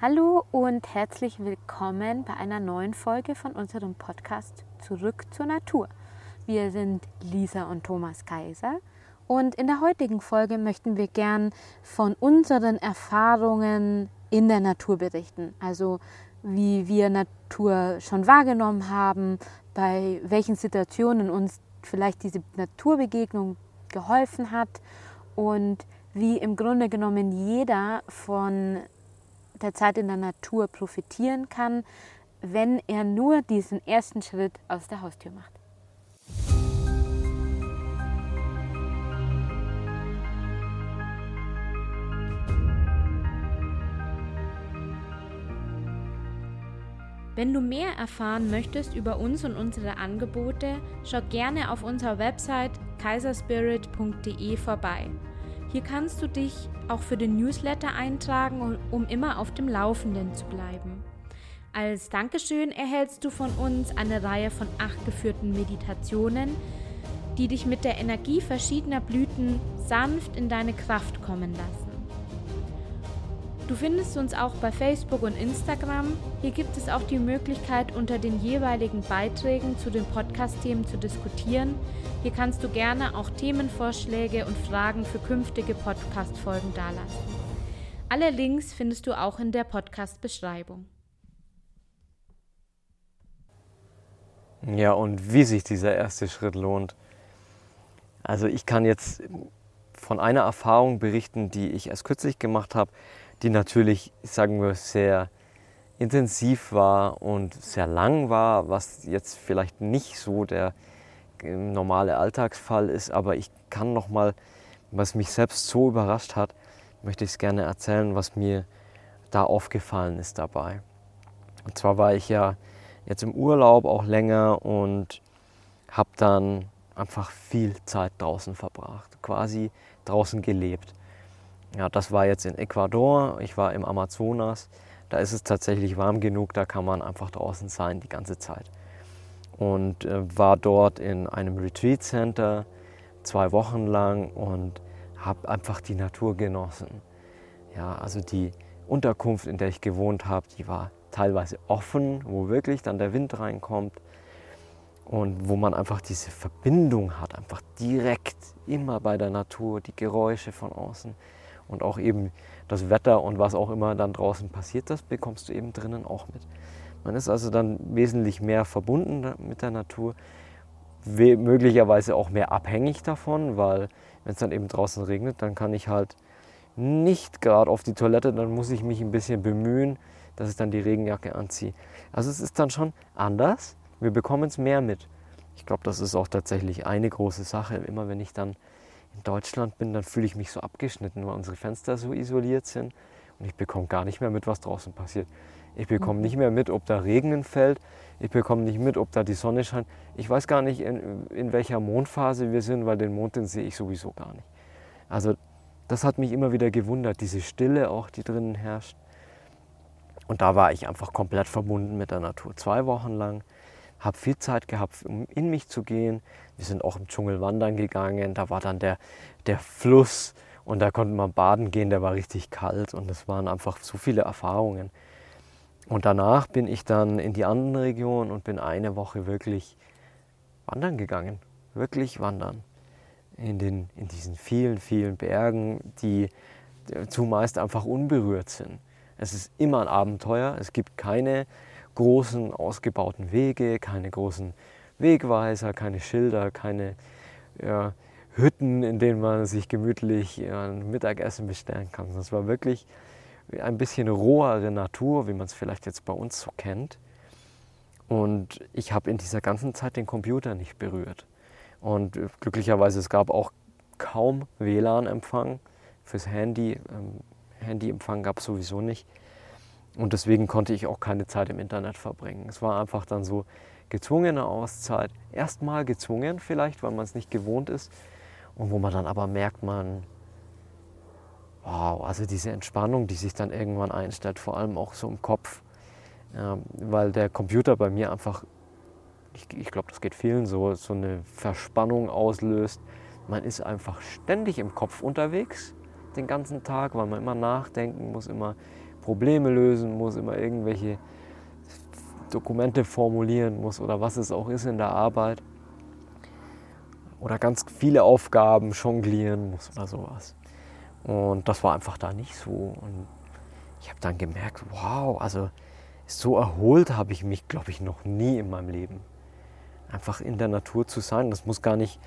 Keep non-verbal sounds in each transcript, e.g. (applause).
Hallo und herzlich willkommen bei einer neuen Folge von unserem Podcast Zurück zur Natur. Wir sind Lisa und Thomas Kaiser und in der heutigen Folge möchten wir gern von unseren Erfahrungen in der Natur berichten. Also wie wir Natur schon wahrgenommen haben, bei welchen Situationen uns vielleicht diese Naturbegegnung geholfen hat und wie im Grunde genommen jeder von der Zeit in der Natur profitieren kann, wenn er nur diesen ersten Schritt aus der Haustür macht. Wenn du mehr erfahren möchtest über uns und unsere Angebote, schau gerne auf unserer Website kaiserspirit.de vorbei. Hier kannst du dich auch für den Newsletter eintragen, um immer auf dem Laufenden zu bleiben. Als Dankeschön erhältst du von uns eine Reihe von acht geführten Meditationen, die dich mit der Energie verschiedener Blüten sanft in deine Kraft kommen lassen. Du findest uns auch bei Facebook und Instagram. Hier gibt es auch die Möglichkeit, unter den jeweiligen Beiträgen zu den Podcast-Themen zu diskutieren. Hier kannst du gerne auch Themenvorschläge und Fragen für künftige Podcast-Folgen dalassen. Alle Links findest du auch in der Podcast-Beschreibung. Ja, und wie sich dieser erste Schritt lohnt. Also ich kann jetzt von einer Erfahrung berichten, die ich erst kürzlich gemacht habe die natürlich, sagen wir, sehr intensiv war und sehr lang war, was jetzt vielleicht nicht so der ähm, normale Alltagsfall ist, aber ich kann noch mal, was mich selbst so überrascht hat, möchte ich es gerne erzählen, was mir da aufgefallen ist dabei. Und zwar war ich ja jetzt im Urlaub auch länger und habe dann einfach viel Zeit draußen verbracht, quasi draußen gelebt. Ja, das war jetzt in Ecuador, ich war im Amazonas. Da ist es tatsächlich warm genug, da kann man einfach draußen sein die ganze Zeit. Und äh, war dort in einem Retreat Center zwei Wochen lang und habe einfach die Natur genossen. Ja, also die Unterkunft, in der ich gewohnt habe, die war teilweise offen, wo wirklich dann der Wind reinkommt und wo man einfach diese Verbindung hat, einfach direkt immer bei der Natur, die Geräusche von außen und auch eben das Wetter und was auch immer dann draußen passiert, das bekommst du eben drinnen auch mit. Man ist also dann wesentlich mehr verbunden mit der Natur, möglicherweise auch mehr abhängig davon, weil wenn es dann eben draußen regnet, dann kann ich halt nicht gerade auf die Toilette, dann muss ich mich ein bisschen bemühen, dass ich dann die Regenjacke anziehe. Also es ist dann schon anders. Wir bekommen es mehr mit. Ich glaube, das ist auch tatsächlich eine große Sache. Immer wenn ich dann in Deutschland bin, dann fühle ich mich so abgeschnitten, weil unsere Fenster so isoliert sind und ich bekomme gar nicht mehr mit, was draußen passiert. Ich bekomme mhm. nicht mehr mit, ob da Regen fällt. Ich bekomme nicht mit, ob da die Sonne scheint. Ich weiß gar nicht, in, in welcher Mondphase wir sind, weil den Mond, den sehe ich sowieso gar nicht. Also das hat mich immer wieder gewundert, diese Stille auch, die drinnen herrscht. Und da war ich einfach komplett verbunden mit der Natur. Zwei Wochen lang habe viel Zeit gehabt, um in mich zu gehen. Wir sind auch im Dschungel wandern gegangen. Da war dann der, der Fluss und da konnte man baden gehen. Der war richtig kalt und es waren einfach so viele Erfahrungen. Und danach bin ich dann in die anderen Regionen und bin eine Woche wirklich wandern gegangen. Wirklich wandern. In, den, in diesen vielen, vielen Bergen, die zumeist einfach unberührt sind. Es ist immer ein Abenteuer. Es gibt keine großen ausgebauten Wege, keine großen Wegweiser, keine Schilder, keine ja, Hütten, in denen man sich gemütlich ein Mittagessen bestellen kann. Das war wirklich ein bisschen rohere Natur, wie man es vielleicht jetzt bei uns so kennt. Und ich habe in dieser ganzen Zeit den Computer nicht berührt. Und glücklicherweise es gab auch kaum WLAN-Empfang fürs Handy. Ähm, Handyempfang gab es sowieso nicht. Und deswegen konnte ich auch keine Zeit im Internet verbringen. Es war einfach dann so gezwungene Auszeit. Erstmal gezwungen vielleicht, weil man es nicht gewohnt ist. Und wo man dann aber merkt, man, wow, also diese Entspannung, die sich dann irgendwann einstellt, vor allem auch so im Kopf. Ja, weil der Computer bei mir einfach, ich, ich glaube, das geht vielen so, so eine Verspannung auslöst. Man ist einfach ständig im Kopf unterwegs, den ganzen Tag, weil man immer nachdenken muss, immer Probleme lösen muss, immer irgendwelche Dokumente formulieren muss oder was es auch ist in der Arbeit. Oder ganz viele Aufgaben jonglieren muss oder sowas. Und das war einfach da nicht so. Und ich habe dann gemerkt, wow, also so erholt habe ich mich, glaube ich, noch nie in meinem Leben. Einfach in der Natur zu sein. Das muss gar nicht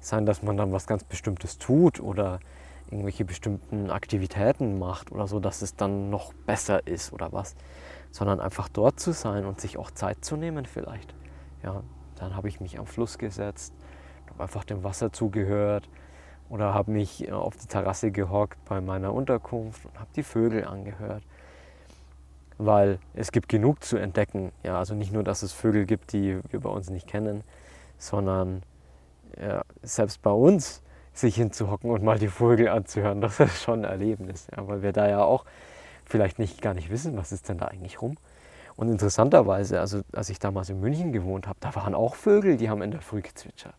sein, dass man dann was ganz Bestimmtes tut oder irgendwelche bestimmten Aktivitäten macht oder so, dass es dann noch besser ist oder was, sondern einfach dort zu sein und sich auch Zeit zu nehmen vielleicht. Ja, dann habe ich mich am Fluss gesetzt, habe einfach dem Wasser zugehört oder habe mich äh, auf die Terrasse gehockt bei meiner Unterkunft und habe die Vögel angehört. Weil es gibt genug zu entdecken. Ja, also nicht nur, dass es Vögel gibt, die wir bei uns nicht kennen, sondern ja, selbst bei uns sich hinzuhocken und mal die Vögel anzuhören, das ist schon ein Erlebnis. Ja, weil wir da ja auch vielleicht nicht gar nicht wissen, was ist denn da eigentlich rum. Und interessanterweise, also als ich damals in München gewohnt habe, da waren auch Vögel, die haben in der Früh gezwitschert.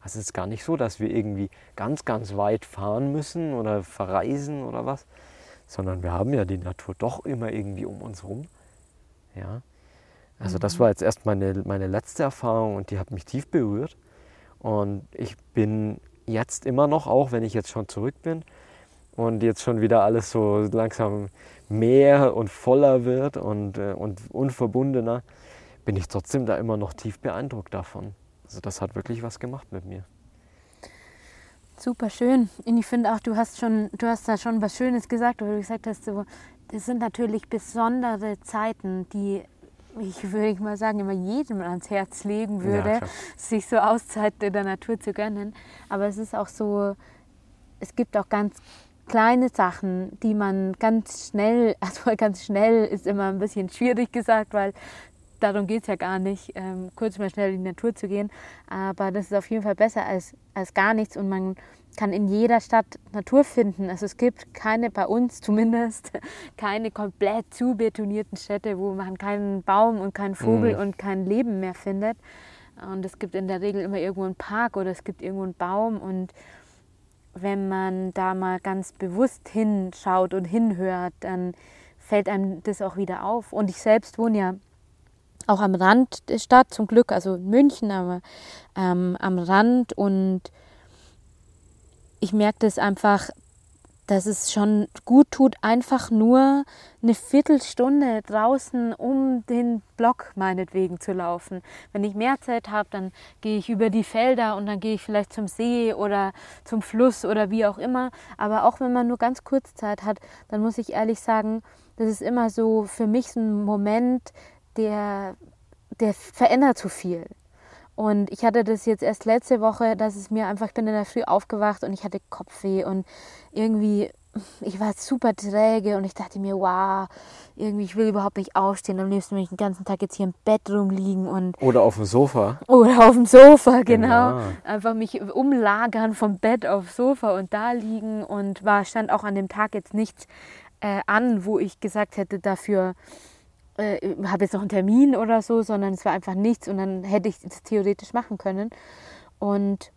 Also es ist gar nicht so, dass wir irgendwie ganz, ganz weit fahren müssen oder verreisen oder was, sondern wir haben ja die Natur doch immer irgendwie um uns rum. Ja. Also das mhm. war jetzt erst meine, meine letzte Erfahrung und die hat mich tief berührt. Und ich bin jetzt immer noch, auch wenn ich jetzt schon zurück bin und jetzt schon wieder alles so langsam mehr und voller wird und, äh, und unverbundener, bin ich trotzdem da immer noch tief beeindruckt davon. Also das hat wirklich was gemacht mit mir. Super schön. Und ich finde auch, du hast schon, du hast da schon was Schönes gesagt, weil du gesagt hast, so, das sind natürlich besondere Zeiten, die ich würde mal sagen, immer jedem ans Herz legen würde, ja, sich so Auszeit in der Natur zu gönnen. Aber es ist auch so, es gibt auch ganz kleine Sachen, die man ganz schnell, (laughs) also ganz schnell ist immer ein bisschen schwierig gesagt, weil darum geht es ja gar nicht, ähm, kurz mal schnell in die Natur zu gehen. Aber das ist auf jeden Fall besser als, als gar nichts und man kann in jeder Stadt Natur finden. Also es gibt keine, bei uns zumindest, (laughs) keine komplett zubetonierten Städte, wo man keinen Baum und keinen Vogel mhm. und kein Leben mehr findet. Und es gibt in der Regel immer irgendwo einen Park oder es gibt irgendwo einen Baum. Und wenn man da mal ganz bewusst hinschaut und hinhört, dann fällt einem das auch wieder auf. Und ich selbst wohne ja auch am Rand der Stadt, zum Glück, also in München, aber ähm, am Rand und ich merke das einfach, dass es schon gut tut, einfach nur eine Viertelstunde draußen um den Block meinetwegen zu laufen. Wenn ich mehr Zeit habe, dann gehe ich über die Felder und dann gehe ich vielleicht zum See oder zum Fluss oder wie auch immer. Aber auch wenn man nur ganz kurz Zeit hat, dann muss ich ehrlich sagen, das ist immer so für mich ein Moment, der, der verändert so viel. Und ich hatte das jetzt erst letzte Woche, dass es mir einfach, ich bin in der Früh aufgewacht und ich hatte Kopfweh und irgendwie, ich war super träge und ich dachte mir, wow, irgendwie, ich will überhaupt nicht aufstehen. Am liebsten will ich den ganzen Tag jetzt hier im Bett rumliegen und. Oder auf dem Sofa. Oder auf dem Sofa, genau. genau. Einfach mich umlagern vom Bett aufs Sofa und da liegen und war, stand auch an dem Tag jetzt nichts äh, an, wo ich gesagt hätte, dafür äh, habe jetzt noch einen Termin oder so, sondern es war einfach nichts und dann hätte ich es theoretisch machen können. Und,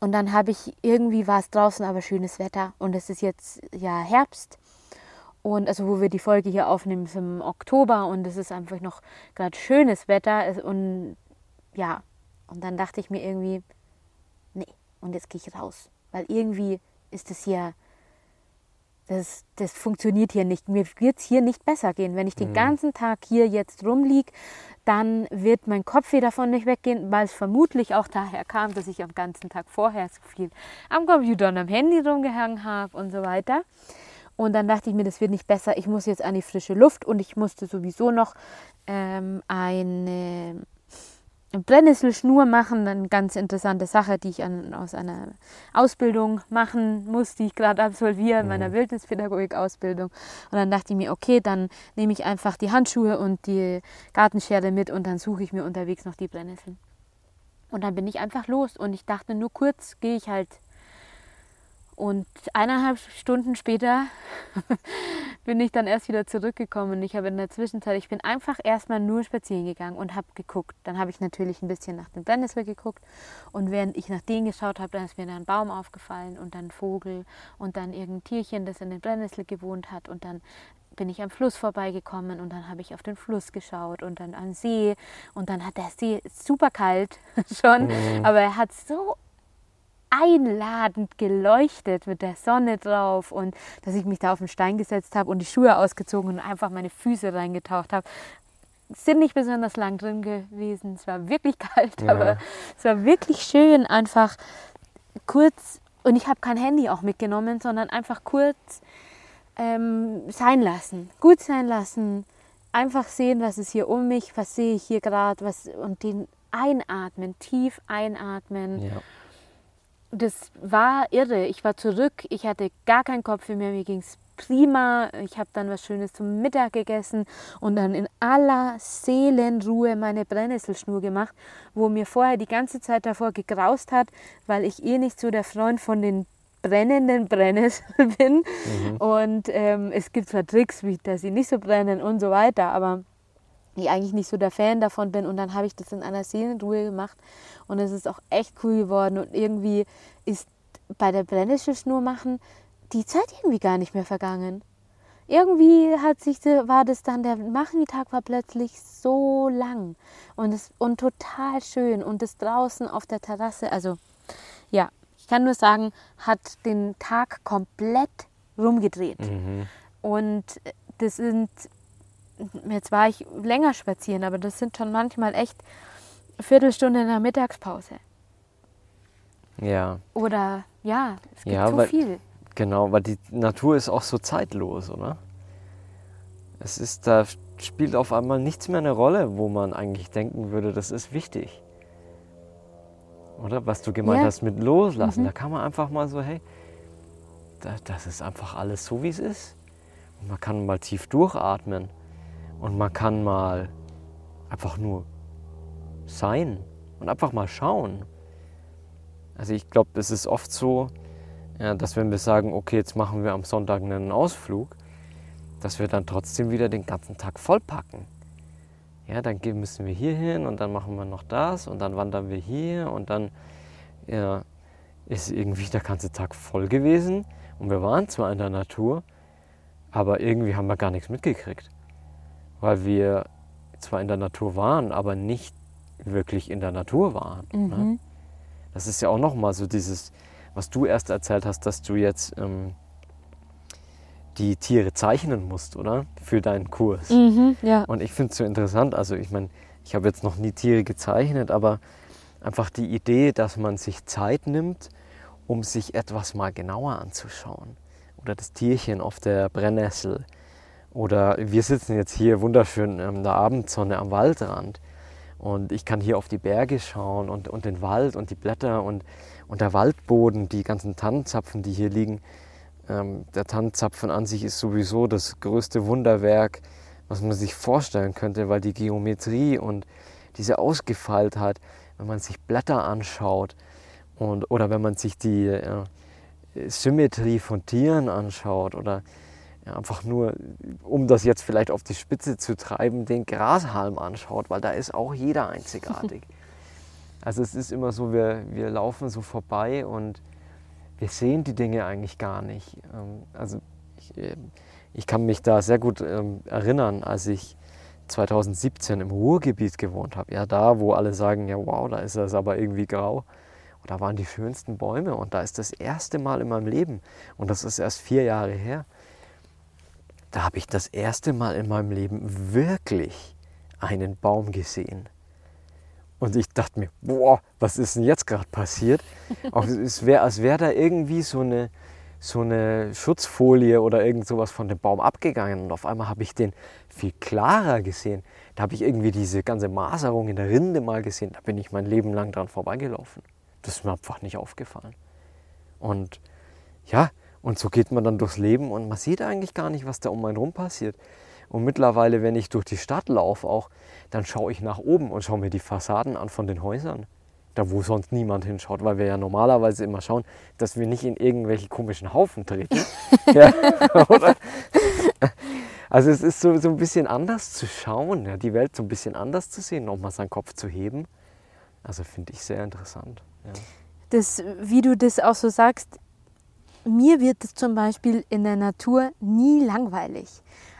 und dann habe ich, irgendwie war es draußen aber schönes Wetter und es ist jetzt ja Herbst. Und also wo wir die Folge hier aufnehmen, ist im Oktober und es ist einfach noch gerade schönes Wetter. Und ja, und dann dachte ich mir irgendwie, nee, und jetzt gehe ich raus. Weil irgendwie ist es hier das, das funktioniert hier nicht. Mir wird es hier nicht besser gehen. Wenn ich den mhm. ganzen Tag hier jetzt rumliege, dann wird mein Kopf wieder davon nicht weggehen, weil es vermutlich auch daher kam, dass ich am ganzen Tag vorher so viel am Computer und am Handy rumgehangen habe und so weiter. Und dann dachte ich mir, das wird nicht besser. Ich muss jetzt an die frische Luft und ich musste sowieso noch ähm, eine Brennnesselschnur machen, eine ganz interessante Sache, die ich an, aus einer Ausbildung machen muss, die ich gerade absolviere, in meiner mhm. Wildnispädagogik-Ausbildung. Und dann dachte ich mir, okay, dann nehme ich einfach die Handschuhe und die Gartenschere mit und dann suche ich mir unterwegs noch die Brennnesseln. Und dann bin ich einfach los und ich dachte, nur kurz gehe ich halt und eineinhalb Stunden später (laughs) bin ich dann erst wieder zurückgekommen. Ich habe in der Zwischenzeit, ich bin einfach erstmal nur spazieren gegangen und habe geguckt. Dann habe ich natürlich ein bisschen nach dem Brennnessel geguckt. Und während ich nach denen geschaut habe, dann ist mir da ein Baum aufgefallen und dann ein Vogel und dann irgendein Tierchen, das in den Brennnessel gewohnt hat und dann bin ich am Fluss vorbeigekommen und dann habe ich auf den Fluss geschaut und dann an See und dann hat der See super kalt (laughs) schon, mhm. aber er hat so einladend geleuchtet mit der Sonne drauf und dass ich mich da auf den Stein gesetzt habe und die Schuhe ausgezogen und einfach meine Füße reingetaucht habe. Sind nicht besonders lang drin gewesen. Es war wirklich (laughs) kalt, ja. aber es war wirklich schön, einfach kurz. Und ich habe kein Handy auch mitgenommen, sondern einfach kurz ähm, sein lassen, gut sein lassen, einfach sehen, was ist hier um mich, was sehe ich hier gerade, was und den einatmen, tief einatmen. Ja das war irre. Ich war zurück, ich hatte gar keinen Kopf für mehr, mir ging es prima. Ich habe dann was Schönes zum Mittag gegessen und dann in aller Seelenruhe meine Brennnesselschnur gemacht, wo mir vorher die ganze Zeit davor gegraust hat, weil ich eh nicht so der Freund von den brennenden Brennnesseln (laughs) bin. Mhm. Und ähm, es gibt zwar Tricks, wie dass sie nicht so brennen und so weiter, aber ich eigentlich nicht so der Fan davon bin. Und dann habe ich das in einer Seelenruhe gemacht und es ist auch echt cool geworden. Und irgendwie ist bei der Brennnesselschnur machen die Zeit irgendwie gar nicht mehr vergangen. Irgendwie hat sich, war das dann, der Nachmittag war plötzlich so lang und, es, und total schön und das draußen auf der Terrasse, also ja, ich kann nur sagen, hat den Tag komplett rumgedreht. Mhm. Und das sind jetzt war ich länger spazieren, aber das sind schon manchmal echt Viertelstunde in der Mittagspause. Ja. Oder ja, es gibt ja, so weil, viel. Genau, weil die Natur ist auch so zeitlos, oder? Es ist, da spielt auf einmal nichts mehr eine Rolle, wo man eigentlich denken würde, das ist wichtig. Oder was du gemeint ja. hast mit loslassen. Mhm. Da kann man einfach mal so, hey, das ist einfach alles so, wie es ist. Und man kann mal tief durchatmen. Und man kann mal einfach nur sein und einfach mal schauen. Also ich glaube, es ist oft so, dass wenn wir sagen, okay, jetzt machen wir am Sonntag einen Ausflug, dass wir dann trotzdem wieder den ganzen Tag vollpacken. Ja, dann müssen wir hier hin und dann machen wir noch das und dann wandern wir hier und dann ja, ist irgendwie der ganze Tag voll gewesen und wir waren zwar in der Natur, aber irgendwie haben wir gar nichts mitgekriegt weil wir zwar in der Natur waren, aber nicht wirklich in der Natur waren. Ne? Mhm. Ne? Das ist ja auch nochmal so dieses, was du erst erzählt hast, dass du jetzt ähm, die Tiere zeichnen musst, oder? Für deinen Kurs. Mhm, ja. Und ich finde es so interessant, also ich meine, ich habe jetzt noch nie Tiere gezeichnet, aber einfach die Idee, dass man sich Zeit nimmt, um sich etwas mal genauer anzuschauen. Oder das Tierchen auf der Brennnessel oder wir sitzen jetzt hier wunderschön in der Abendsonne am Waldrand und ich kann hier auf die Berge schauen und, und den Wald und die Blätter und, und der Waldboden, die ganzen Tannenzapfen, die hier liegen. Ähm, der Tannenzapfen an sich ist sowieso das größte Wunderwerk, was man sich vorstellen könnte, weil die Geometrie und diese Ausgefeiltheit, wenn man sich Blätter anschaut und, oder wenn man sich die äh, Symmetrie von Tieren anschaut oder ja, einfach nur, um das jetzt vielleicht auf die Spitze zu treiben, den Grashalm anschaut, weil da ist auch jeder einzigartig. (laughs) Also es ist immer so, wir, wir laufen so vorbei und wir sehen die Dinge eigentlich gar nicht. Ähm, also ich, äh, ich kann mich da sehr gut ähm, erinnern, als ich 2017 im Ruhrgebiet gewohnt habe. Ja, da, wo alle sagen, ja wow, da ist es aber irgendwie grau. Und da waren die schönsten Bäume und da ist das erste Mal in meinem Leben, und das ist erst vier Jahre her, da habe ich das erste Mal in meinem Leben wirklich einen Baum gesehen. Und ich dachte mir, boah, was ist denn jetzt gerade passiert? (laughs) Auch es wäre, als wäre da irgendwie so eine, so eine Schutzfolie oder irgend sowas von dem Baum abgegangen. Und auf einmal habe ich den viel klarer gesehen. Da habe ich irgendwie diese ganze Maserung in der Rinde mal gesehen. Da bin ich mein Leben lang dran vorbeigelaufen. Das ist mir einfach nicht aufgefallen. Und ja, und so geht man dann durchs Leben und man sieht eigentlich gar nicht, was da um einen rum passiert. Und mittlerweile, wenn ich durch die Stadt laufe, auch, dann schaue ich nach oben und schaue mir die Fassaden an von den Häusern. Da, wo sonst niemand hinschaut, weil wir ja normalerweise immer schauen, dass wir nicht in irgendwelche komischen Haufen treten. (laughs) ja, also es ist so, so ein bisschen anders zu schauen, ja, die Welt so ein bisschen anders zu sehen, nochmal seinen Kopf zu heben. Also finde ich sehr interessant. Ja. Das, wie du das auch so sagst, mir wird es zum Beispiel in der Natur nie langweilig.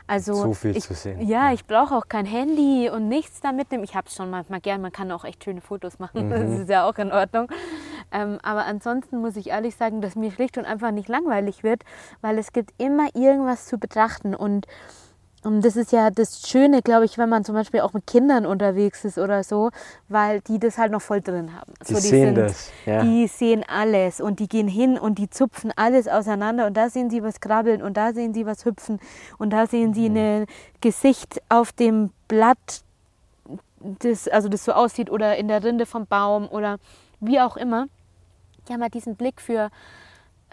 Also so viel ich, zu sehen. Ja, ich brauche auch kein Handy und nichts da mitnehmen. Ich habe es schon manchmal gern, man kann auch echt schöne Fotos machen, das Mhm. ist ja auch in Ordnung. Ähm, aber ansonsten muss ich ehrlich sagen, dass mir schlicht und einfach nicht langweilig wird, weil es gibt immer irgendwas zu betrachten und und das ist ja das Schöne, glaube ich, wenn man zum Beispiel auch mit Kindern unterwegs ist oder so, weil die das halt noch voll drin haben. Die so, sehen das, ja. Die sehen alles und die gehen hin und die zupfen alles auseinander und da sehen sie was krabbeln und da sehen sie was hüpfen und da sehen sie Mhm. ein Gesicht auf dem Blatt, das, also das so aussieht oder in der Rinde vom Baum oder wie auch immer. Die haben halt diesen Blick für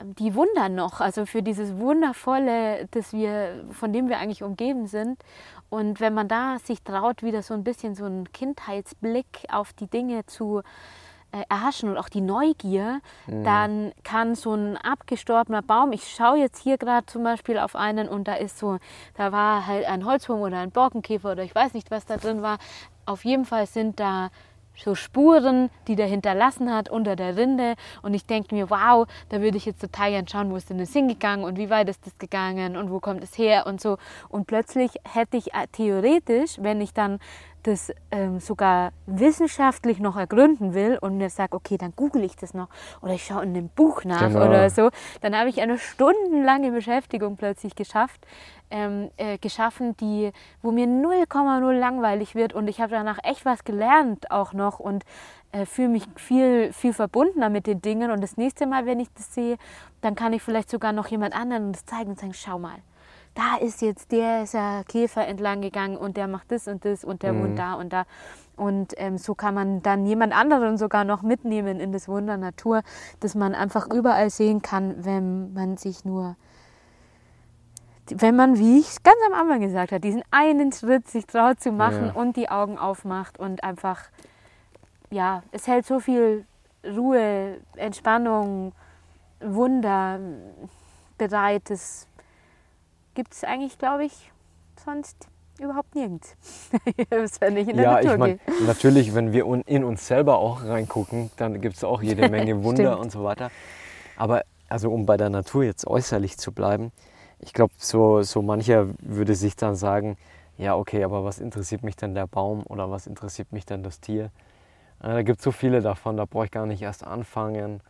die Wunder noch, also für dieses Wundervolle, das wir, von dem wir eigentlich umgeben sind. Und wenn man da sich traut, wieder so ein bisschen so einen Kindheitsblick auf die Dinge zu äh, erhaschen und auch die Neugier, dann kann so ein abgestorbener Baum, ich schaue jetzt hier gerade zum Beispiel auf einen und da ist so, da war halt ein Holzwurm oder ein Borkenkäfer oder ich weiß nicht, was da drin war. Auf jeden Fall sind da so Spuren, die der hinterlassen hat unter der Rinde. Und ich denke mir, wow, da würde ich jetzt total gern schauen, wo ist denn das hingegangen und wie weit ist das gegangen und wo kommt es her und so. Und plötzlich hätte ich äh, theoretisch, wenn ich dann das ähm, sogar wissenschaftlich noch ergründen will und mir sage, okay, dann google ich das noch oder ich schaue in einem Buch nach Genau. oder so, dann habe ich eine stundenlange Beschäftigung plötzlich geschafft, ähm, äh, geschaffen, die, wo mir 0,0 langweilig wird und ich habe danach echt was gelernt auch noch und äh, fühle mich viel, viel verbundener mit den Dingen und das nächste Mal, wenn ich das sehe, dann kann ich vielleicht sogar noch jemand anderen das zeigen und sagen, schau mal, da ist jetzt der ist ja Käfer entlang gegangen und der macht das und das und der Mhm. wohnt da und da. Und ähm, so kann man dann jemand anderen sogar noch mitnehmen in das Wunder Natur, das man einfach überall sehen kann, wenn man sich nur, wenn man, wie ich es ganz am Anfang gesagt habe, diesen einen Schritt sich traut zu machen Ja. und die Augen aufmacht und einfach, ja, es hält so viel Ruhe, Entspannung, Wunder bereit. Das gibt es eigentlich, glaube ich, sonst überhaupt nirgends. das wäre nicht in der Ja, Natur ich meine, natürlich, wenn wir in uns selber auch reingucken, dann gibt es auch jede Menge (laughs) Wunder und so weiter. Aber also um bei der Natur jetzt äußerlich zu bleiben, ich glaube, so, so mancher würde sich dann sagen, ja, okay, aber was interessiert mich denn der Baum oder was interessiert mich denn das Tier? Äh, da gibt es so viele davon, da brauche ich gar nicht erst anfangen.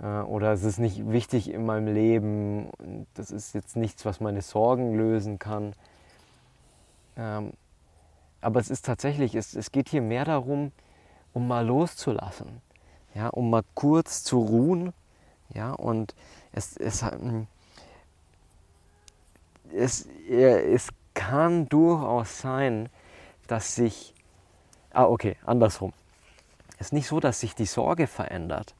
Äh, oder es ist nicht wichtig in meinem Leben. Das ist jetzt nichts, was meine Sorgen lösen kann. Ähm, aber es ist tatsächlich, es, es geht hier mehr darum, um mal loszulassen, ja, um mal kurz zu ruhen, ja, und es, es, ähm, es, es kann durchaus sein, dass sich, ah okay, andersrum. Es ist nicht so, dass sich die Sorge verändert.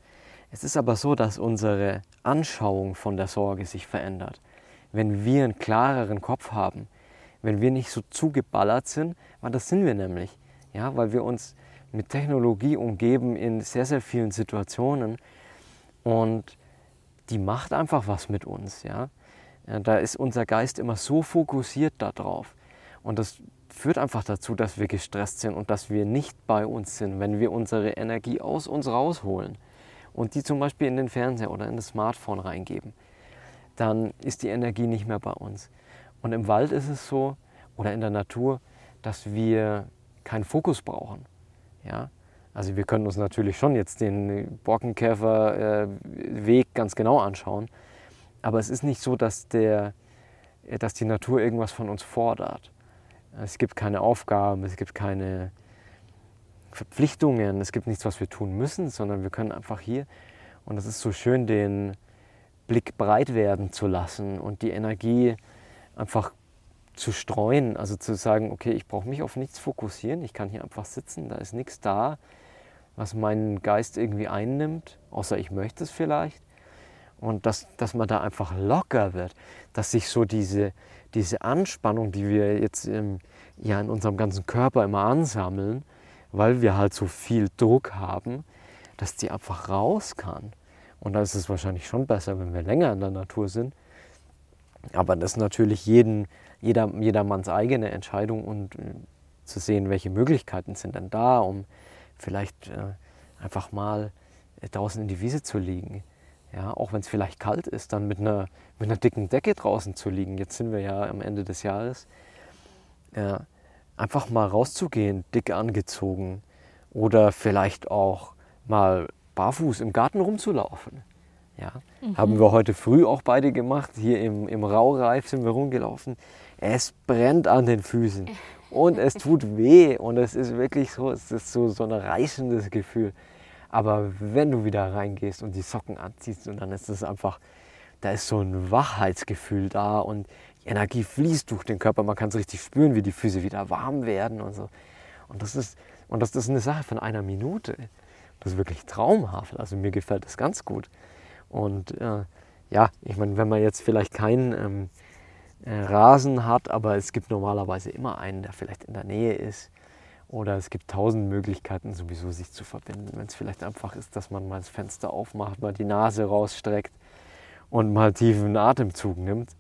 Es ist aber so, dass unsere Anschauung von der Sorge sich verändert. Wenn wir einen klareren Kopf haben, wenn wir nicht so zugeballert sind, weil das sind wir nämlich, ja, weil wir uns mit Technologie umgeben in sehr, sehr vielen Situationen und die macht einfach was mit uns, ja. Ja, Da ist unser Geist immer so fokussiert darauf und das führt einfach dazu, dass wir gestresst sind und dass wir nicht bei uns sind, wenn wir unsere Energie aus uns rausholen und die zum Beispiel in den Fernseher oder in das Smartphone reingeben, dann ist die Energie nicht mehr bei uns. Und im Wald ist es so, oder in der Natur, dass wir keinen Fokus brauchen. Ja? Also wir können uns natürlich schon jetzt den Borkenkäfer-Weg ganz genau anschauen, aber es ist nicht so, dass, der, äh, dass die Natur irgendwas von uns fordert. Es gibt keine Aufgaben, es gibt keine Verpflichtungen, es gibt nichts, was wir tun müssen, sondern wir können einfach hier, und es ist so schön, den Blick breit werden zu lassen und die Energie einfach zu streuen, also zu sagen, okay, ich brauche mich auf nichts fokussieren, ich kann hier einfach sitzen, da ist nichts da, was meinen Geist irgendwie einnimmt, außer ich möchte es vielleicht. Und dass, dass man da einfach locker wird, dass sich so diese, diese Anspannung, die wir jetzt ähm, ja in unserem ganzen Körper immer ansammeln, weil wir halt so viel Druck haben, dass die einfach raus kann. Und da ist es wahrscheinlich schon besser, wenn wir länger in der Natur sind. Aber das ist natürlich jeden, jeder, jedermanns eigene Entscheidung und äh, zu sehen, welche Möglichkeiten sind denn da, um vielleicht äh, einfach mal äh, draußen in die Wiese zu liegen, Ja, auch wenn es vielleicht kalt ist, dann mit einer, mit einer dicken Decke draußen zu liegen. Jetzt sind wir ja am Ende des Jahres. Ja, einfach mal rauszugehen, dick angezogen. Oder vielleicht auch mal barfuß im Garten rumzulaufen. Ja, mhm. haben wir heute früh auch beide gemacht. Hier im, im Raureif sind wir rumgelaufen. Es brennt an den Füßen (laughs) und es tut weh und es ist wirklich so, es ist so, so ein reißendes Gefühl. Aber wenn du wieder reingehst und die Socken anziehst und dann ist es einfach, da ist so ein Wachheitsgefühl da und die Energie fließt durch den Körper. Man kann es richtig spüren, wie die Füße wieder warm werden und so. Und das ist, und das ist eine Sache von einer Minute. Das ist wirklich traumhaft. Also mir gefällt das ganz gut. Und äh, ja, ich meine, wenn man jetzt vielleicht keinen ähm, äh, Rasen hat, aber es gibt normalerweise immer einen, der vielleicht in der Nähe ist, oder es gibt tausend Möglichkeiten, sowieso sich zu verbinden. Wenn es vielleicht einfach ist, dass man mal das Fenster aufmacht, mal die Nase rausstreckt und mal tiefen Atemzug nimmt.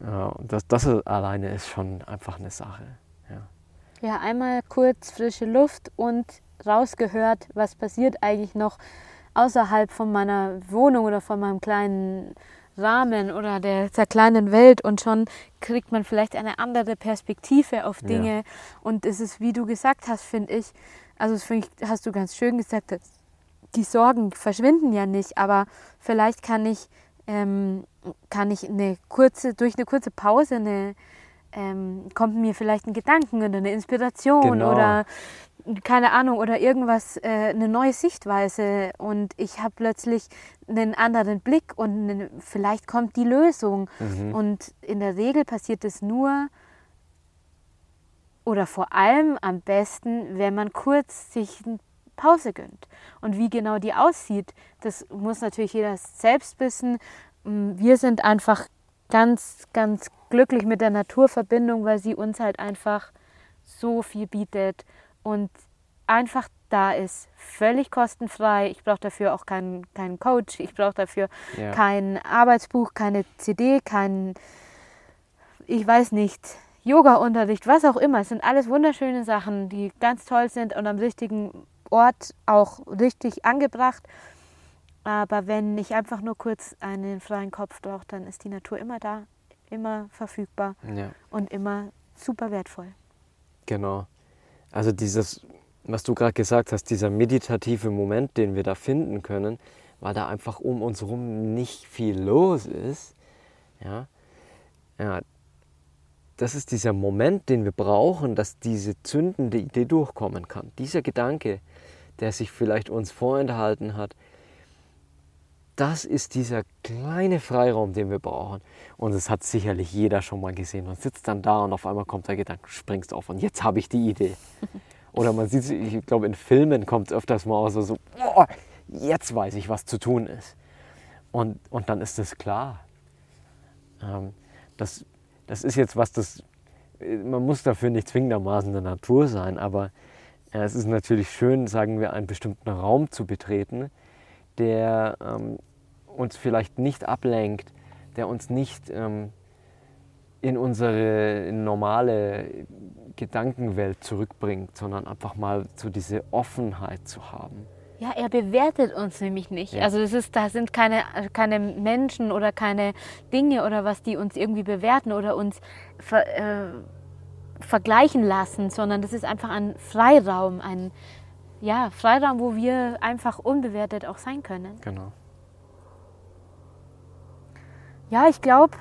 Ja, das, das alleine ist schon einfach eine Sache. Ja. ja, einmal kurz frische Luft und rausgehört, was passiert eigentlich noch außerhalb von meiner Wohnung oder von meinem kleinen Rahmen oder der, der kleinen Welt und schon kriegt man vielleicht eine andere Perspektive auf Dinge. Ja. Und es ist, wie du gesagt hast, finde ich, also das find ich, hast du ganz schön gesagt, die Sorgen verschwinden ja nicht, aber vielleicht kann ich, ähm, kann ich eine kurze, durch eine kurze Pause eine, ähm, kommt mir vielleicht ein Gedanken oder eine Inspiration genau. oder keine Ahnung, oder irgendwas, äh, eine neue Sichtweise und ich habe plötzlich einen anderen Blick und eine, vielleicht kommt die Lösung. Mhm. Und in der Regel passiert es nur oder vor allem am besten, wenn man kurz sich eine Pause gönnt. Und wie genau die aussieht, das muss natürlich jeder selbst wissen. Wir sind einfach ganz, ganz glücklich mit der Naturverbindung, weil sie uns halt einfach so viel bietet und einfach da ist, völlig kostenfrei. Ich brauche dafür auch keinen, keinen Coach, ich brauche dafür ja. kein Arbeitsbuch, keine CD, kein, ich weiß nicht, Yoga-Unterricht, was auch immer. Es sind alles wunderschöne Sachen, die ganz toll sind und am richtigen Ort auch richtig angebracht. Aber wenn ich einfach nur kurz einen freien Kopf brauche, dann ist die Natur immer da, immer verfügbar ja. und immer super wertvoll. Genau. Also dieses, was du gerade gesagt hast, dieser meditative Moment, den wir da finden können, weil da einfach um uns herum nicht viel los ist, ja, ja, das ist dieser Moment, den wir brauchen, dass diese zündende Idee durchkommen kann. Dieser Gedanke, der sich vielleicht uns vorenthalten hat, das ist dieser kleine Freiraum, den wir brauchen. Und das hat sicherlich jeder schon mal gesehen. Man sitzt dann da und auf einmal kommt der Gedanke, springst auf und jetzt habe ich die Idee. (laughs) Oder man sieht, ich glaube, in Filmen kommt es öfters mal so, so oh, jetzt weiß ich, was zu tun ist. Und, und dann ist es klar. Ähm, das, das ist jetzt was, das, man muss dafür nicht zwingendermaßen der Natur sein, aber äh, es ist natürlich schön, sagen wir, einen bestimmten Raum zu betreten, der ähm, uns vielleicht nicht ablenkt, der uns nicht ähm, in unsere normale Gedankenwelt zurückbringt, sondern einfach mal so diese Offenheit zu haben. Ja, er bewertet uns nämlich nicht. Ja. Also das ist, da sind keine, keine Menschen oder keine Dinge oder was, die uns irgendwie bewerten oder uns ver, äh, vergleichen lassen, sondern das ist einfach ein Freiraum, ein ja, Freiraum, wo wir einfach unbewertet auch sein können. Genau. Ja, ich glaube,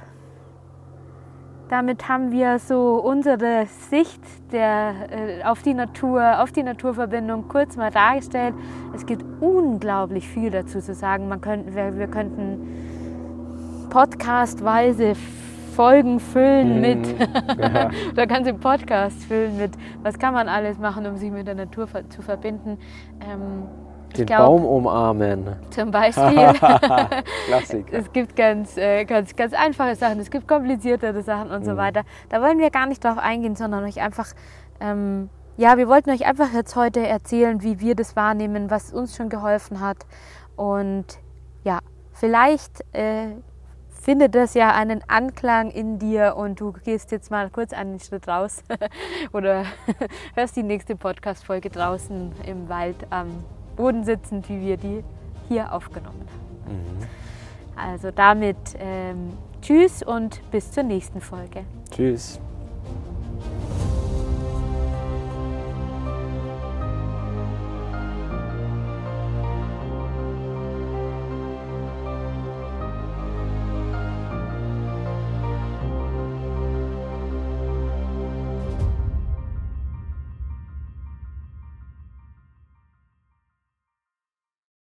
damit haben wir so unsere Sicht der, äh, auf die Natur, auf die Naturverbindung kurz mal dargestellt. Es gibt unglaublich viel dazu zu sagen. Man könnte, wir, wir könnten podcastweise Folgen füllen mhm. mit, ja. (laughs) oder ganze Podcast füllen mit, was kann man alles machen, um sich mit der Natur zu verbinden. Ähm, den glaub, Baum umarmen. Zum Beispiel. (laughs) Klassiker. es gibt ganz, äh, ganz, ganz einfache Sachen, es gibt kompliziertere Sachen und mhm. so weiter. Da wollen wir gar nicht drauf eingehen, sondern euch einfach, ähm, ja, wir wollten euch einfach jetzt heute erzählen, wie wir das wahrnehmen, was uns schon geholfen hat. Und ja, vielleicht äh, findet das ja einen Anklang in dir und du gehst jetzt mal kurz einen Schritt raus (laughs) oder (laughs) hörst die nächste Podcast-Folge draußen im Wald am Boden sitzend, wie wir die hier aufgenommen haben. Mhm. Also damit ähm, tschüss und bis zur nächsten Folge. Tschüss.